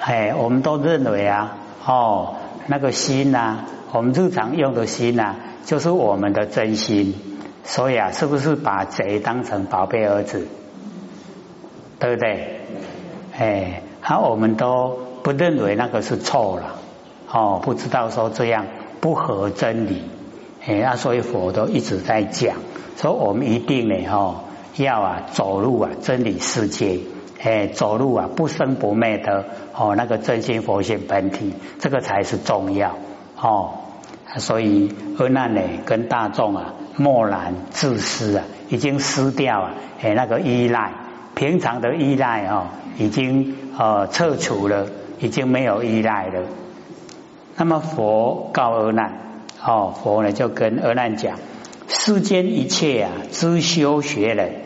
哎，我们都认为啊，哦，那个心呐，我们日常用的心呐，就是我们的真心。所以啊，是不是把贼当成宝贝儿子？对不对？哎，好，我们都不认为那个是错了，哦，不知道说这样不合真理。哎，那所以佛都一直在讲，说我们一定呢，哦，要啊走入啊真理世界，哎，走路啊不生不灭的哦那个真心佛性本体，这个才是重要哦。所以阿难呢跟大众啊。漠然自私啊，已经失掉啊，哎，那个依赖，平常的依赖哦，已经呃撤除了，已经没有依赖了。那么佛告阿难，哦，佛呢就跟阿难讲，世间一切啊，知修学人，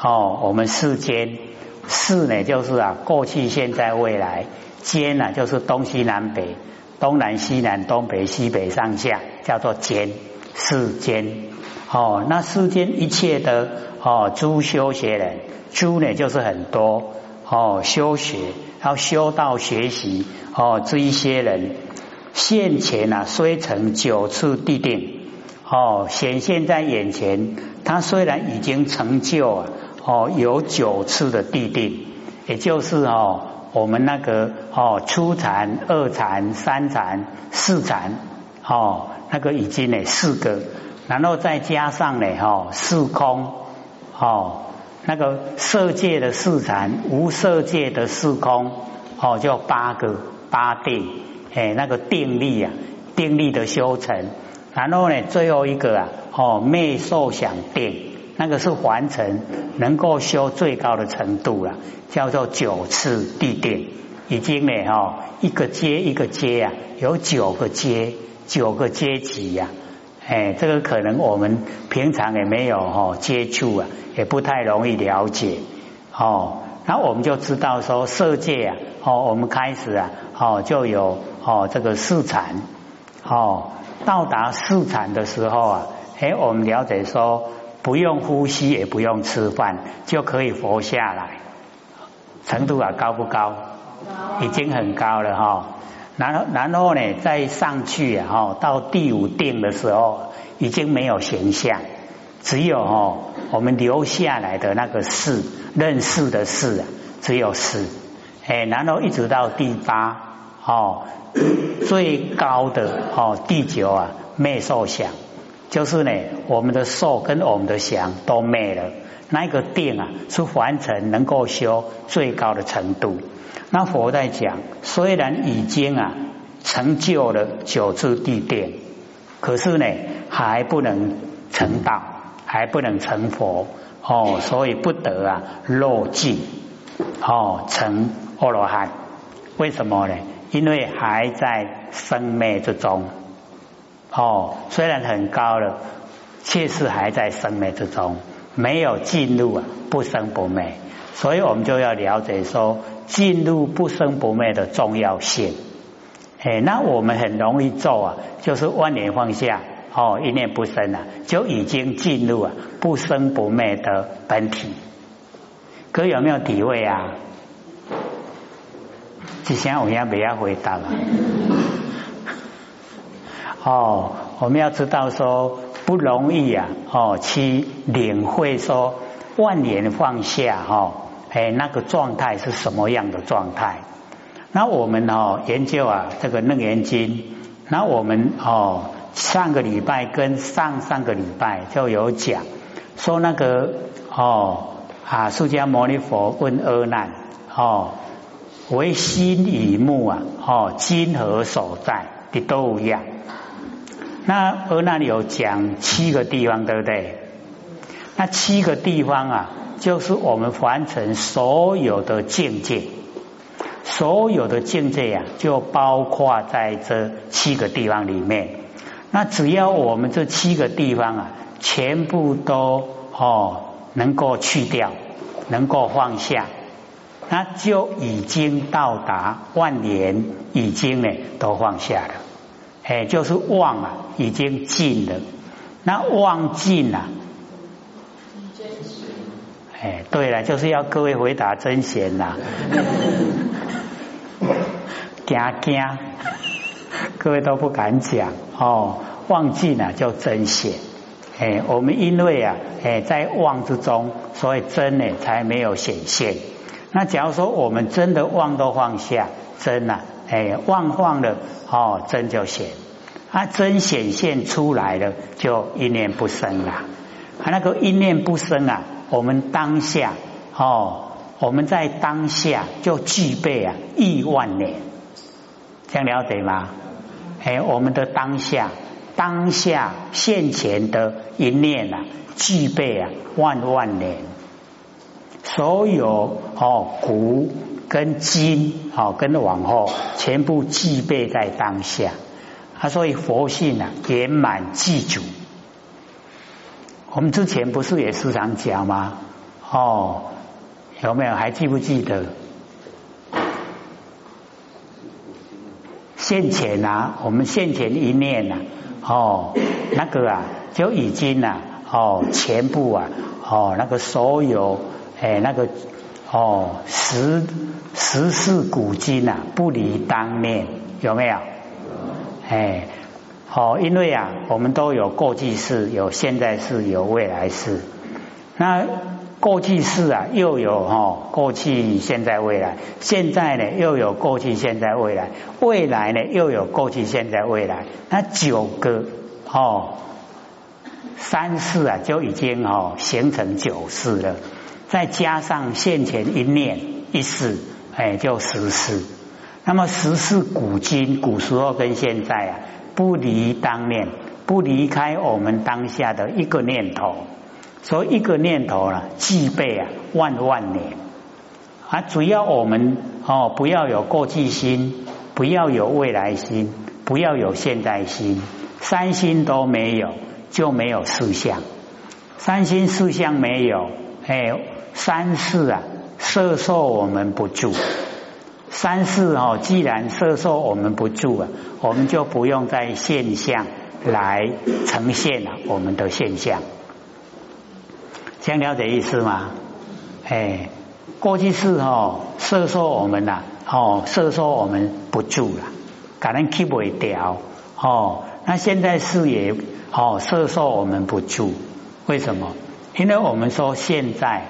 哦，我们世间世呢就是啊，过去、现在、未来，间呢就是东西南北，东南西南，东北西北上下，叫做间世间。哦，那世间一切的哦，诸修学人，诸呢就是很多哦，修学要修道学习哦，这一些人现前啊，虽成九次地定哦，显现在眼前，他虽然已经成就啊哦，有九次的地定，也就是哦，我们那个哦，初禅、二禅、三禅、四禅哦，那个已经呢四个。然后再加上呢，哈，四空，哦，那个色界的四禅，无色界的四空，哦，叫八个八定，哎，那个定力啊，定力的修成。然后呢，最后一个啊，哦，灭受想定，那个是完成能够修最高的程度了，叫做九次地定，已经呢，哈，一个阶一个阶啊，有九个阶，九个阶级呀。哎，这个可能我们平常也没有哈接触啊，也不太容易了解哦。那我们就知道说色界啊，哦，我们开始啊，哦，就有哦这个四禅哦，到达四禅的时候啊，哎，我们了解说不用呼吸也不用吃饭就可以活下来，程度啊高不高？已经很高了哈。然后，然后呢，再上去啊，哈，到第五定的时候，已经没有形象，只有哦，我们留下来的那个事，认识的事啊，只有事，哎，然后一直到第八，哦，最高的哦，第九啊，灭受想，就是呢，我们的受跟我们的想都灭了，那个定啊，是完成能够修最高的程度。那佛在讲，虽然已经啊成就了九次地定，可是呢还不能成道，还不能成佛哦，所以不得啊落尽哦成阿罗汉。为什么呢？因为还在生灭之中哦，虽然很高了，却是还在生灭之中，没有进入啊不生不灭。所以我们就要了解说。进入不生不灭的重要性，哎，那我们很容易做啊，就是万念放下，哦，一念不生啊，就已经进入啊不生不灭的本体。哥有没有体会啊？之前我要不要回答了？哦，我们要知道说不容易啊，哦，去领会说万年放下，哈。哎，那个状态是什么样的状态？那我们哦研究啊这个楞严经，那我们哦上个礼拜跟上上个礼拜就有讲说那个哦啊释迦牟尼佛问阿难哦为心以目啊哦今何所在的都一样。那阿难有讲七个地方对不对？那七个地方啊。就是我们凡尘所有的境界，所有的境界呀，就包括在这七个地方里面。那只要我们这七个地方啊，全部都哦能够去掉，能够放下，那就已经到达万年，已经呢都放下了。哎，就是忘啊，已经尽了。那忘尽啊。哎，对了，就是要各位回答真贤呐。惊惊，各位都不敢讲哦。忘记了就真显，哎，我们因为啊，哎，在忘之中，所以真呢才没有显现。那假如说我们真的忘都放下，真呐，哎，忘放了，哦，真就显，啊，真显现出来了，就一念不生了。啊，那个一念不生啊，我们当下，哦，我们在当下就具备啊亿万年，这样了解吗？哎，我们的当下。当下现前的一念啊，具备啊万万年，所有哦古跟今哦跟往后全部具备在当下，啊所以佛性啊圆满具足。我们之前不是也时常讲吗？哦有没有还记不记得？现前啊，我们现前一念啊。哦，那个啊，就已经呐，哦，全部啊，哦，那个所有，哎，那个，哦，十十世古今呐，不离当面，有没有？哎，哦，因为啊，我们都有过去式，有现在式，有未来式。那过去式啊，又有哈，过去、现在、未来。现在呢，又有过去、现在、未来。未来呢，又有过去、现在、未来。那九个哦，三世啊，就已经哦形成九世了。再加上现前一念一世，哎，就十世。那么十世古今，古时候跟现在啊，不离当念，不离开我们当下的一个念头。所以一个念头呢，具备啊万万年啊，只要我们哦不要有过去心，不要有未来心，不要有现在心，三心都没有，就没有四相。三心四相没有，哎，三世啊摄受我们不住。三世哦，既然摄受我们不住啊，我们就不用在现象来呈现了我们的现象。这样了解意思吗？哎，过去式哦，摄受我们呐，哦，摄受我们不住了，可能 keep 不掉哦。那现在是也哦，摄受我们不住，为什么？因为我们说现在，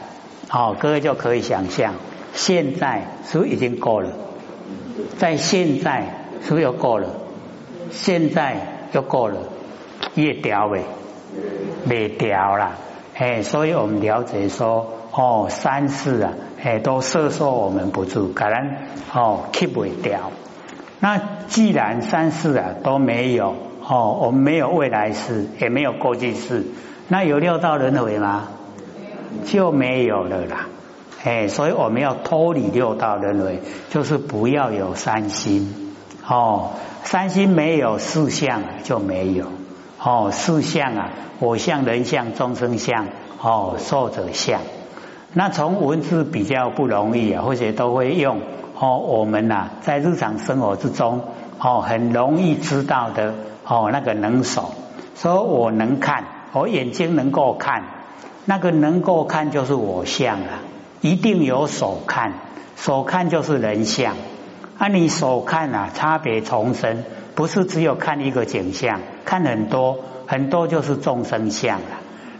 哦，各位就可以想象，现在是不是已经够了？在现在是不是又够了？现在又够了，越掉呗，没掉了。哎，所以我们了解说，哦，三世啊，哎，都摄受我们不住，可能哦，keep 不掉。那既然三世啊都没有，哦，我们没有未来世，也没有过去世，那有六道轮回吗？就没有了啦。哎，所以我们要脱离六道轮回，就是不要有三心。哦，三心没有四相就没有。哦，四相啊，我相、人相、众生相，哦，寿者相。那从文字比较不容易啊，或者都会用哦，我们呐在日常生活之中哦，很容易知道的哦，那个能手，说我能看，我眼睛能够看，那个能够看就是我相了，一定有手看，手看就是人相。啊，你手看啊，差别重生。不是只有看一个景象，看很多很多就是众生相了。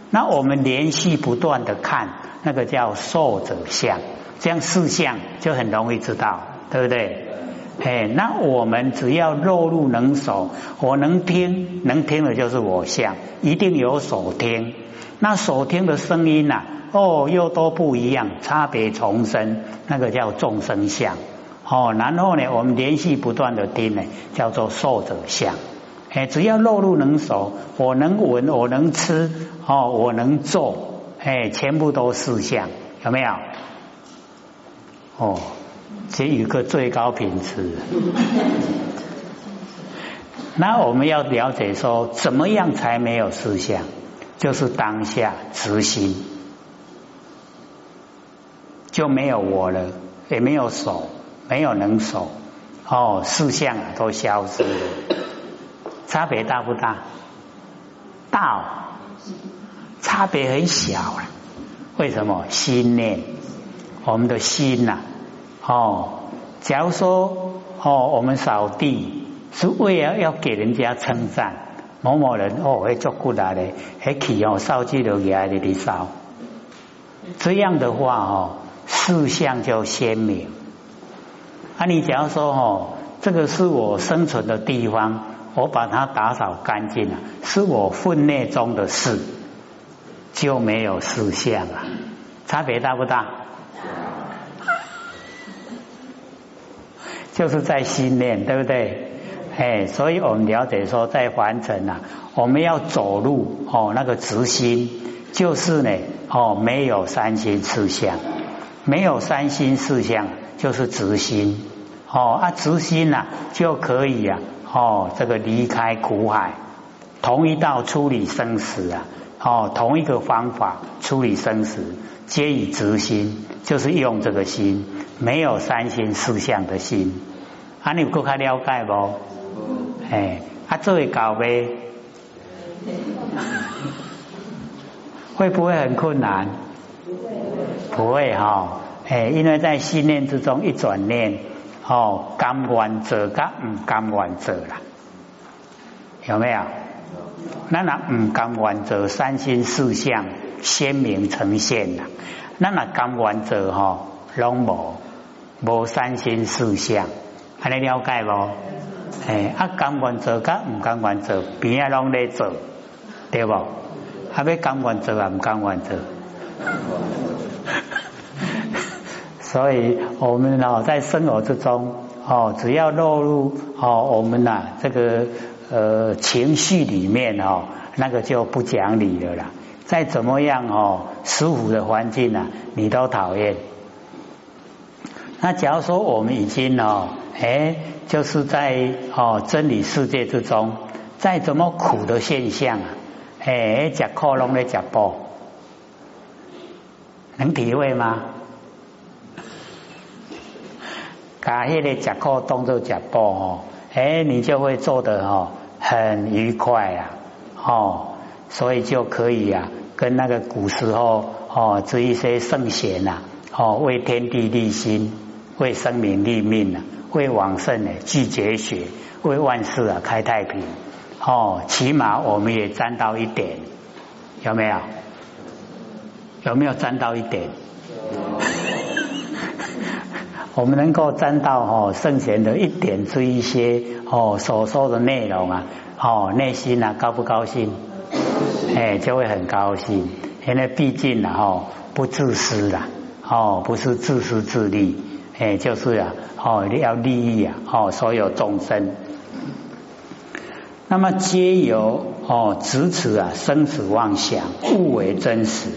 那我们连续不断的看，那个叫受者相，这样四相就很容易知道，对不对？哎，那我们只要肉入能手，我能听，能听的就是我相，一定有手听。那所听的声音呐，哦，又都不一样，差别重生，那个叫众生相。哦，然后呢，我们连续不断的听呢，叫做受者相。哎，只要肉入能熟，我能闻，我能吃，哦，我能做，哎，全部都是相，有没有？哦，这有个最高品质。那我们要了解说，怎么样才没有思想？就是当下执行，就没有我了，也没有手。没有能手哦，四相都消失了，差别大不大？大，差别很小啊。为什么？心念，我们的心呐，哦，假如说哦，我们扫地是为了要给人家称赞，某某人哦会做过来的，还起哦烧起了来的里扫，这样的话哦，事相就鲜明。啊，你假如说哦，这个是我生存的地方，我把它打扫干净了，是我分内中的事，就没有事相了，差别大不大？就是在心念，对不对？哎，所以我们了解说，在凡尘啊，我们要走路哦，那个直心，就是呢哦，没有三心四相，没有三心四相，就是直心哦啊，直心呐就可以啊哦，这个离开苦海，同一道处理生死啊哦，同一个方法处理生死，皆以直心，就是用这个心。没有三心四相的心，啊，你有够开了解不？哎，啊，这位搞呗，会不会很困难？不会哈，哎，因为在信念之中一转念，哦，甘愿者跟唔甘愿者啦，有没有？那那唔甘愿者三心四相鲜明呈现啦，那那甘愿者哈，拢无。无三心四相，安尼了解不？诶，啊，甘愿做甲唔甘愿做，边啊拢咧做，对不？啊，要甘愿做啊，唔甘愿做。所以，我们哦，在生活之中哦，只要落入哦，我们呐这个呃情绪里面哦，那个就不讲理了啦。再怎么样哦，舒服的环境呐，你都讨厌。那假如说我们已经哦，哎，就是在哦真理世界之中，再怎么苦的现象啊，哎，吃苦拢咧吃饱，能体会吗？把迄个吃苦当做吃饱哦，哎，你就会做的哦很愉快啊，哦，所以就可以啊，跟那个古时候哦这一些圣贤呐，哦为天地立心。为生民立命啊，为往圣呢聚绝学，为万事啊开太平。哦，起码我们也沾到一点，有没有？有没有沾到一点？我们能够沾到哦圣贤的一点这一些哦所说的内容啊，哦内心啊高不高兴？哎，就会很高兴，因为毕竟啊哦不自私啦，哦不是自私自利。哎，就是啊，哦，要利益啊，哦，所有众生，那么皆由哦，执持啊，生死妄想，误为真实。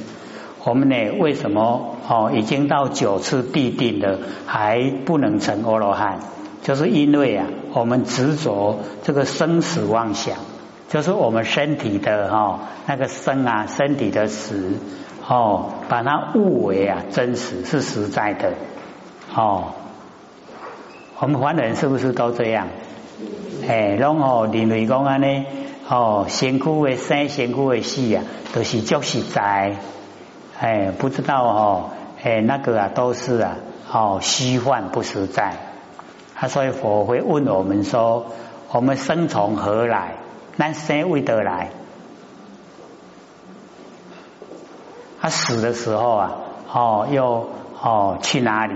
我们呢，为什么哦，已经到九次地定了，还不能成阿罗汉？就是因为啊，我们执着这个生死妄想，就是我们身体的哈那个生啊，身体的死哦，把它误为啊真实，是实在的。哦，我们凡人是不是都这样？哎，拢哦认为讲安尼哦，辛苦的生，辛苦的死啊，都是足实在。哎，不知道哦，哎，那个啊，都是啊，哦，虚幻不实在。啊，所以佛会问我们说：我们生从何来？那生为得来？他死的时候啊，哦，又哦去哪里？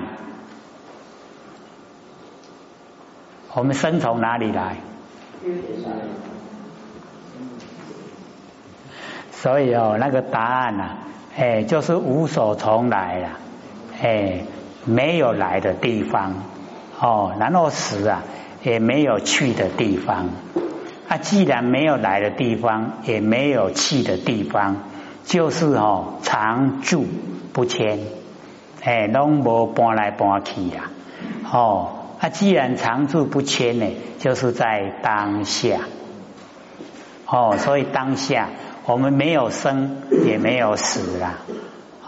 我们生从哪里来？所以哦，那个答案呐，哎，就是无所从来了，哎，没有来的地方哦，然后死啊，也没有去的地方。啊，既然没有来的地方，也没有去的地方，就是哦，常住不迁，哎，拢无搬来搬去呀，哦。他既然常住不迁呢，就是在当下。哦，所以当下我们没有生也没有死啊。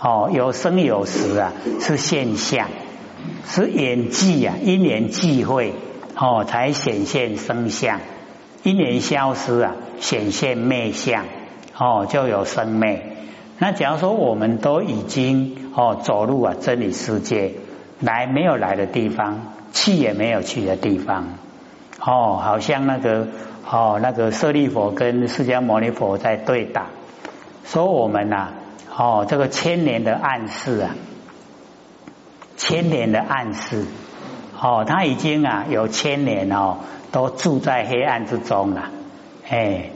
哦，有生有死啊，是现象，是演技啊，因缘际会哦，才显现生相。因缘消失啊，显现灭相哦，就有生灭。那假如说我们都已经哦走入啊真理世界，来没有来的地方。去也没有去的地方。哦，好像那个哦，那个舍利佛跟释迦牟尼佛在对打，说我们呐，哦，这个千年的暗示啊，千年的暗示，哦，他已经啊有千年哦，都住在黑暗之中了，哎，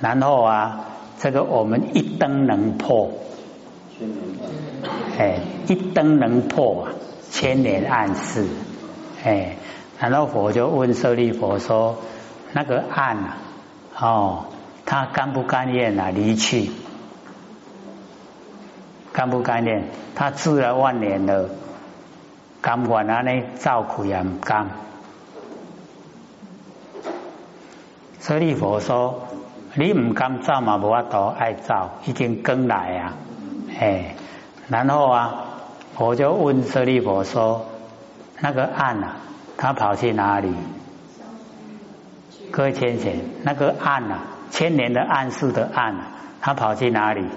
然后啊，这个我们一灯能破，哎，一灯能破啊，千年暗示，哎。然后佛就问舍利佛说：“那个岸啊，哦，他甘不甘愿啊离去？甘不甘愿？他住了万年了，甘愿啊？呢造苦也唔甘。”舍利佛说：“你唔甘造嘛，无法度爱造，已经跟来啊。”哎，然后啊，我就问舍利佛说：“那个暗啊？”他跑去哪里？各位先生，那个暗啊，千年的暗示的暗，他跑去哪里？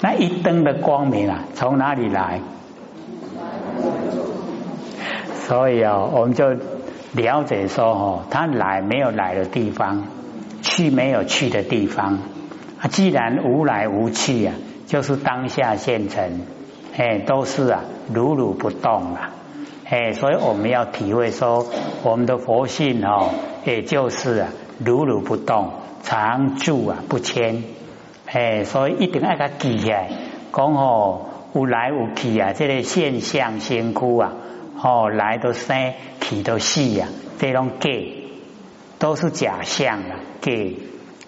那一灯的光明啊，从哪里来？所以啊，我们就了解说哦，他来没有来的地方，去没有去的地方。啊，既然无来无去啊。就是当下现成，哎，都是啊，如如不动啊，哎，所以我们要体会说，我们的佛性哦，也就是啊，如如不动，常住啊，不迁，哎，所以一定要它记起来，讲哦，有来有去啊，这个现象先枯啊，哦，来都生，去都死啊，这种假，都是假象啊，假，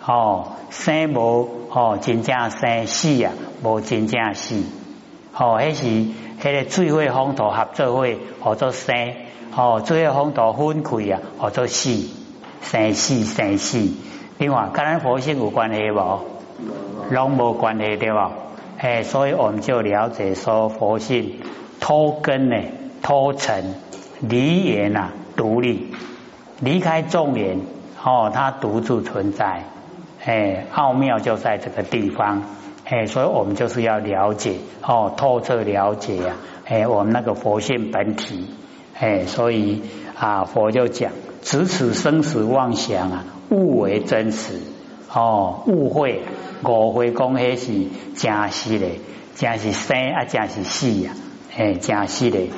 哦，生无。哦，真正生死啊，无真正死。哦，迄是迄个最会风土合作会，合作生。哦，最会风土分开啊，合作死，生死生死。另外，跟咱佛性有关系无？拢无关系对吧？哎，所以我们就了解说，佛性脱根呢，脱尘离缘啊，独立，离开众缘，哦，它独自存在。哎，奥妙就在这个地方，哎，所以我们就是要了解哦，透彻了解呀，哎，我们那个佛性本体，哎，所以啊，佛就讲，只此生死妄想啊，误为真实，哦，误会，误会讲迄是真实的，真是生啊，真是死呀，哎，真实的，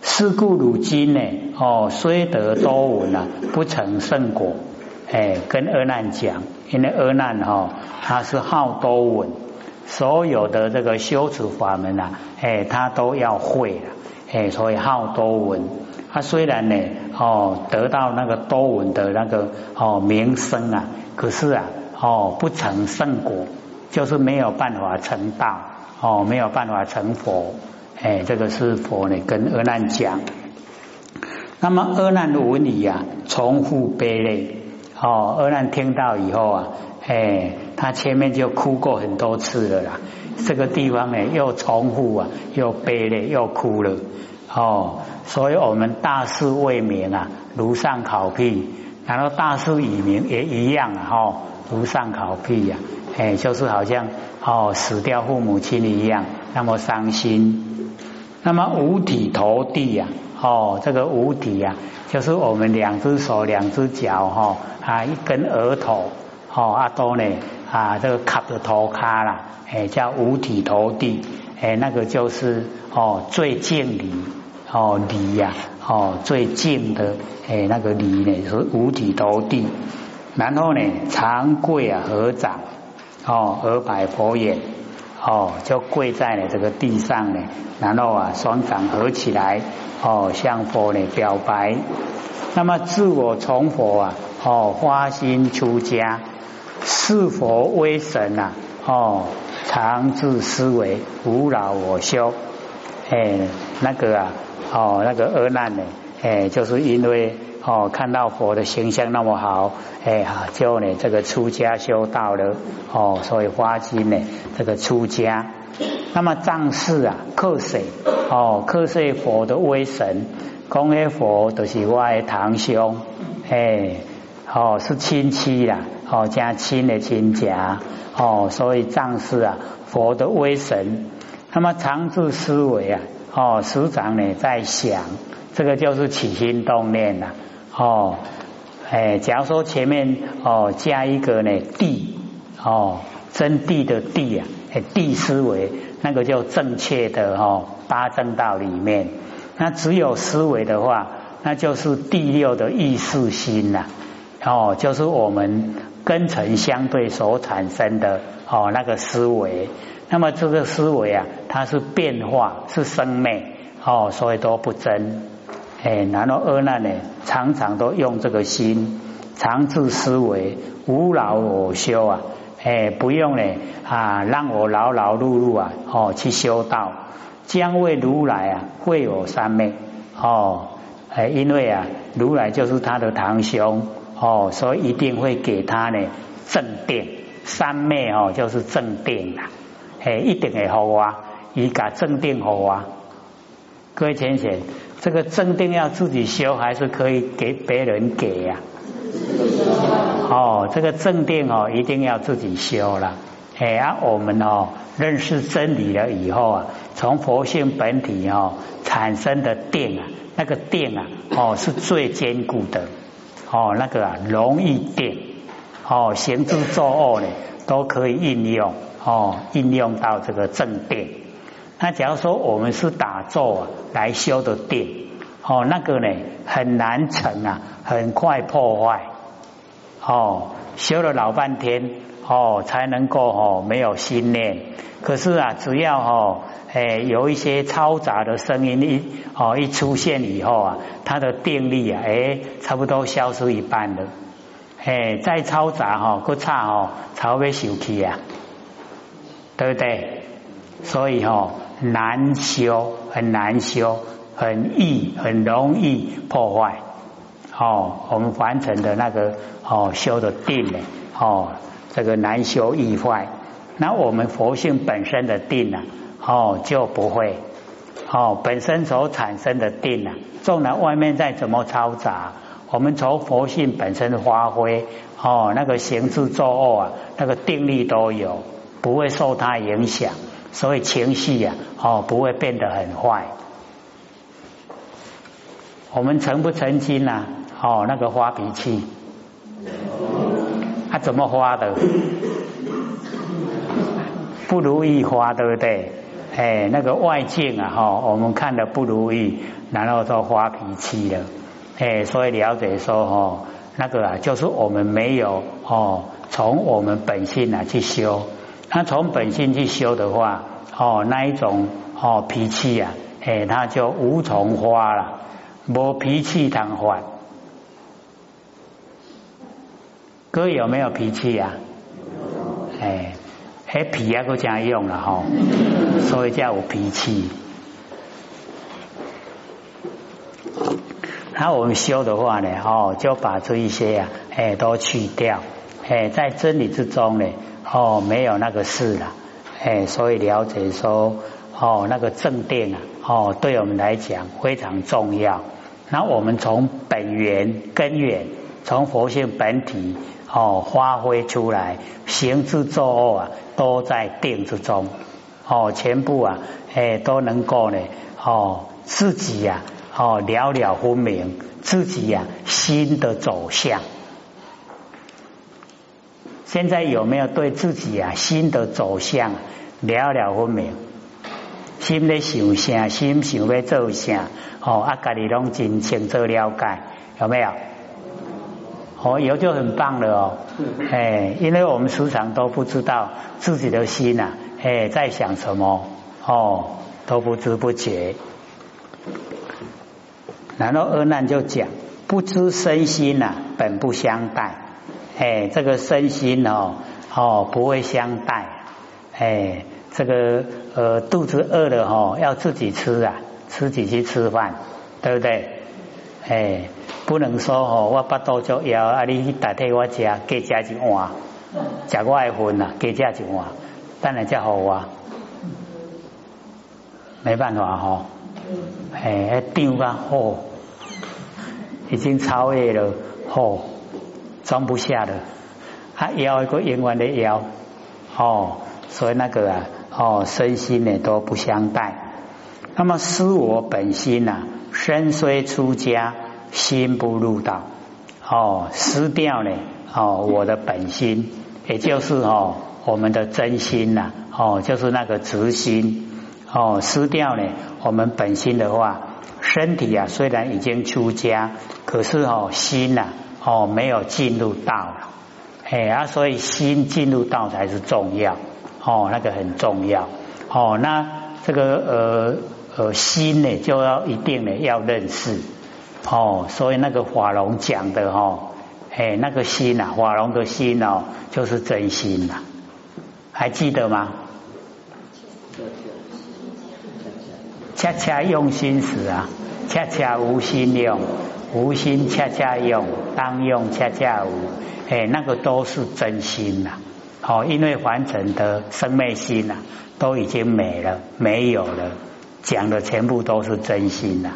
是故如今呢，哦，虽得多闻啊，不成圣果。哎，跟阿难讲，因为阿难哈，他是好多闻，所有的这个修持法门啊，哎，他都要会了，哎，所以好多闻。他虽然呢，哦，得到那个多闻的那个哦名声啊，可是啊，哦，不成圣果，就是没有办法成道，哦，没有办法成佛。哎，这个是佛呢，跟阿难讲。那么阿难闻你呀，重复悲泪。哦，二难听到以后啊，哎，他前面就哭过很多次了啦。这个地方呢，又重复啊，又悲了，又哭了。哦，所以我们大事未明啊，如上考辟；然后大事已明也一样啊，哈，如上考辟呀。哎，就是好像哦，死掉父母亲一样，那么伤心。那么五体投地呀，哦，这个五体呀。就是我们两只手、两只脚，哈啊，一根额头，哦，阿多呢啊，这个卡的头卡啦，哎，叫五体投地，哎，那个就是哦最近离，哦离呀，哦最近的，哎，那个离呢是五体投地，然后呢长跪啊合掌，哦合百佛眼，哦就跪在了这个地上呢，然后啊双掌合起来。哦，向佛呢表白，那么自我从佛啊，哦，花心出家，是佛威神呐，哦，常自思维，无扰我修，哎，那个啊，哦，那个阿难呢，哎，就是因为哦，看到佛的形象那么好，哎哈，就呢这个出家修道了，哦，所以花心呢这个出家。那么藏士啊，克谁？哦，克谁佛的威神？讲诶佛都是我的堂兄，哎，哦是亲戚啦，哦，加亲的亲家哦，所以藏是啊佛的威神。那么常住思维啊，哦，时常呢在想，这个就是起心动念呐，哦，哎，假如说前面哦加一个呢地哦，真谛的谛啊，谛思维，那个就正确的哦八正道里面，那只有思维的话，那就是第六的意识心呐，哦，就是我们根尘相对所产生的哦那个思维。那么这个思维啊，它是变化，是生灭哦，所以都不真。哎，然后阿难呢，常常都用这个心，常自思维，无劳我修啊，哎，不用呢啊，让我劳劳碌碌啊，哦，去修道，将为如来啊，会有三昧哦，哎，因为啊，如来就是他的堂兄哦，所以一定会给他呢正定三昧哦，就是正定啊。哎，一定会好啊！以家正定好啊！各位浅浅，这个正定要自己修，还是可以给别人给呀？哦，这个正定哦，一定要自己修了。哎啊，我们哦认识真理了以后啊，从佛性本体哦产生的定啊，那个定啊哦是最坚固的哦，那个啊容易定哦，行住坐卧呢都可以应用。哦，应用到这个正定。那假如说我们是打坐来修的定，哦，那个呢很难成啊，很快破坏。哦，修了老半天，哦，才能够哦没有心念。可是啊，只要哦，哎有一些嘈杂的声音一哦一出现以后啊，它的定力啊，哎差不多消失一半了。哎，再嘈杂哈，不差哦，才会受气啊。对不对？所以哦，难修，很难修，很易，很容易破坏。哦，我们完成的那个哦，修的定呢？哦，这个难修易坏。那我们佛性本身的定呢？哦，就不会。哦，本身所产生的定呢，纵然外面再怎么嘈杂，我们从佛性本身的发挥，哦，那个行住坐卧啊，那个定力都有。不会受它影响，所以情绪呀，哦，不会变得很坏。我们曾不曾经呐，哦，那个发脾气，他怎么发的？不如意发，对不对？哎，那个外境啊，哈，我们看的不如意，然后就发脾气了。哎，所以了解说，哦，那个啊，就是我们没有哦，从我们本性啊去修。他从本性去修的话，哦，那一种哦脾气呀，哎，他就无从发了，没脾气谈发。哥有没有脾气呀？哎，哎脾也够这样用了哈，所以叫我脾气。那我们修的话呢，哦，就把这一些呀，哎，都去掉，哎，在真理之中呢。哦，没有那个事了，哎，所以了解说，哦，那个正定啊，哦，对我们来讲非常重要。那我们从本源根源，从佛性本体哦发挥出来，行之作恶啊，都在定之中，哦，全部啊，哎，都能够呢，哦，自己呀，哦，了了分明，自己呀，心的走向。现在有没有对自己啊心的走向了了分明？心在想啥？心想要做啥？哦，啊，家己拢真清楚了解，有没有？哦，有就很棒了哦。哎，因为我们时常都不知道自己的心呐，哎，在想什么？哦，都不知不觉。然后阿难就讲，不知身心呐，本不相待。哎，这个身心哦哦不会相待，哎，这个呃肚子饿了哈要自己吃啊，自己去吃饭，对不对？哎，不能说哦我巴肚就要啊你去代替我吃，给加一碗，吃我的份呐，给加一碗，当然才好啊，没办法哈，哎，丢啊哦，已经超越了哦。装不下的，他腰一个永远的腰。哦，所以那个啊哦身心呢都不相待。那么失我本心呐，身虽出家，心不入道。哦，失掉呢哦我的本心，也就是哦我们的真心呐哦就是那个直心。哦失掉呢我们本心的话，身体啊虽然已经出家，可是哦心呐哦没有进入道了。哎啊，所以心进入道才是重要哦，那个很重要哦。那这个呃呃心呢，就要一定呢要认识哦。所以那个法龙讲的哦，哎那个心呐，法龙的心哦，就是真心呐，还记得吗？恰恰用心时啊，恰恰无心用，无心恰恰用，当用恰恰无。哎，那个都是真心呐！哦，因为凡尘的生昧心呐，都已经没了，没有了，讲的全部都是真心呐！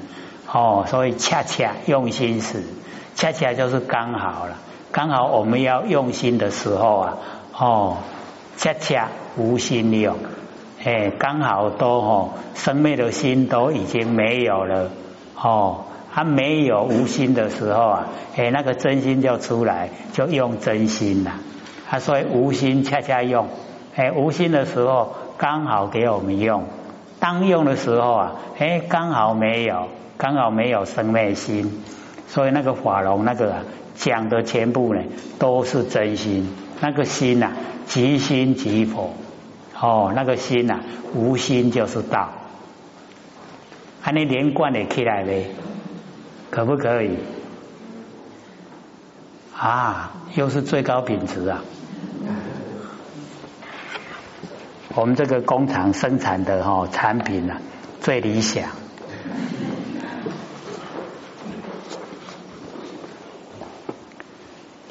哦，所以恰恰用心时，恰恰就是刚好了，刚好我们要用心的时候啊，哦，恰恰无心用，哎，刚好都哦，生昧的心都已经没有了，哦。他没有无心的时候啊，哎，那个真心就出来，就用真心了。他所以无心恰恰用，哎，无心的时候刚好给我们用，当用的时候啊，哎，刚好没有，刚好没有生灭心，所以那个法龙那个讲的全部呢都是真心，那个心呐，即心即佛，哦，那个心呐，无心就是道，还能连贯的起来呗。可不可以？啊，又是最高品质啊！我们这个工厂生产的哈产品啊，最理想。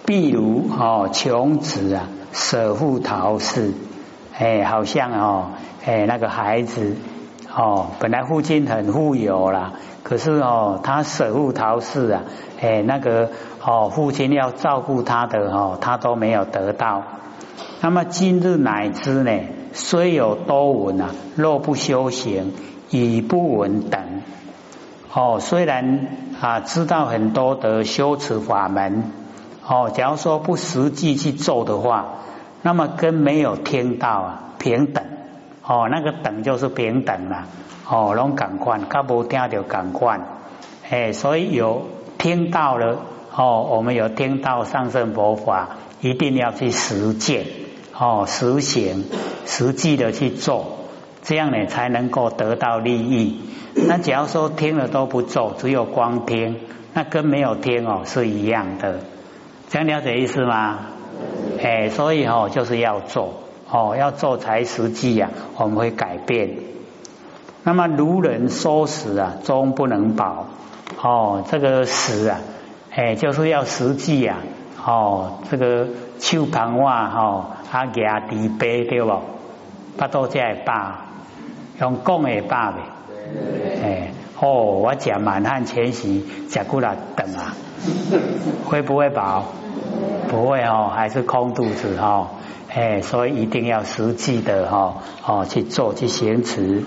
譬如哦，穷子啊，舍父逃逝，哎，好像哦，哎，那个孩子哦，本来父亲很富有啦。可是哦，他舍父逃逝啊，哎，那个哦，父亲要照顾他的哦，他都没有得到。那么今日乃知呢，虽有多闻啊，若不修行，以不闻等。哦，虽然啊知道很多的修持法门，哦，假如说不实际去做的话，那么跟没有听到啊平等。哦，那个等就是平等了。哦，拢感官，噶无听到感官，哎，所以有听到了，哦，我们有听到上圣佛法，一定要去实践，哦，实行，实际的去做，这样呢才能够得到利益。那假如说听了都不做，只有光听，那跟没有听哦是一样的，这样了解意思吗？哎，所以哦就是要做，哦要做才实际呀，我们会改变。那么如人说食啊，终不能保哦。这个死啊，哎，就是要实际啊，哦，这个手旁话哦，阿牙地背对不？巴多才会罢，用讲会罢呗。哎，哦，我讲满汉全席，讲过来等啊，会不会饱？不会哦，还是空肚子哦。哎，所以一定要实际的哈哦去做去行持。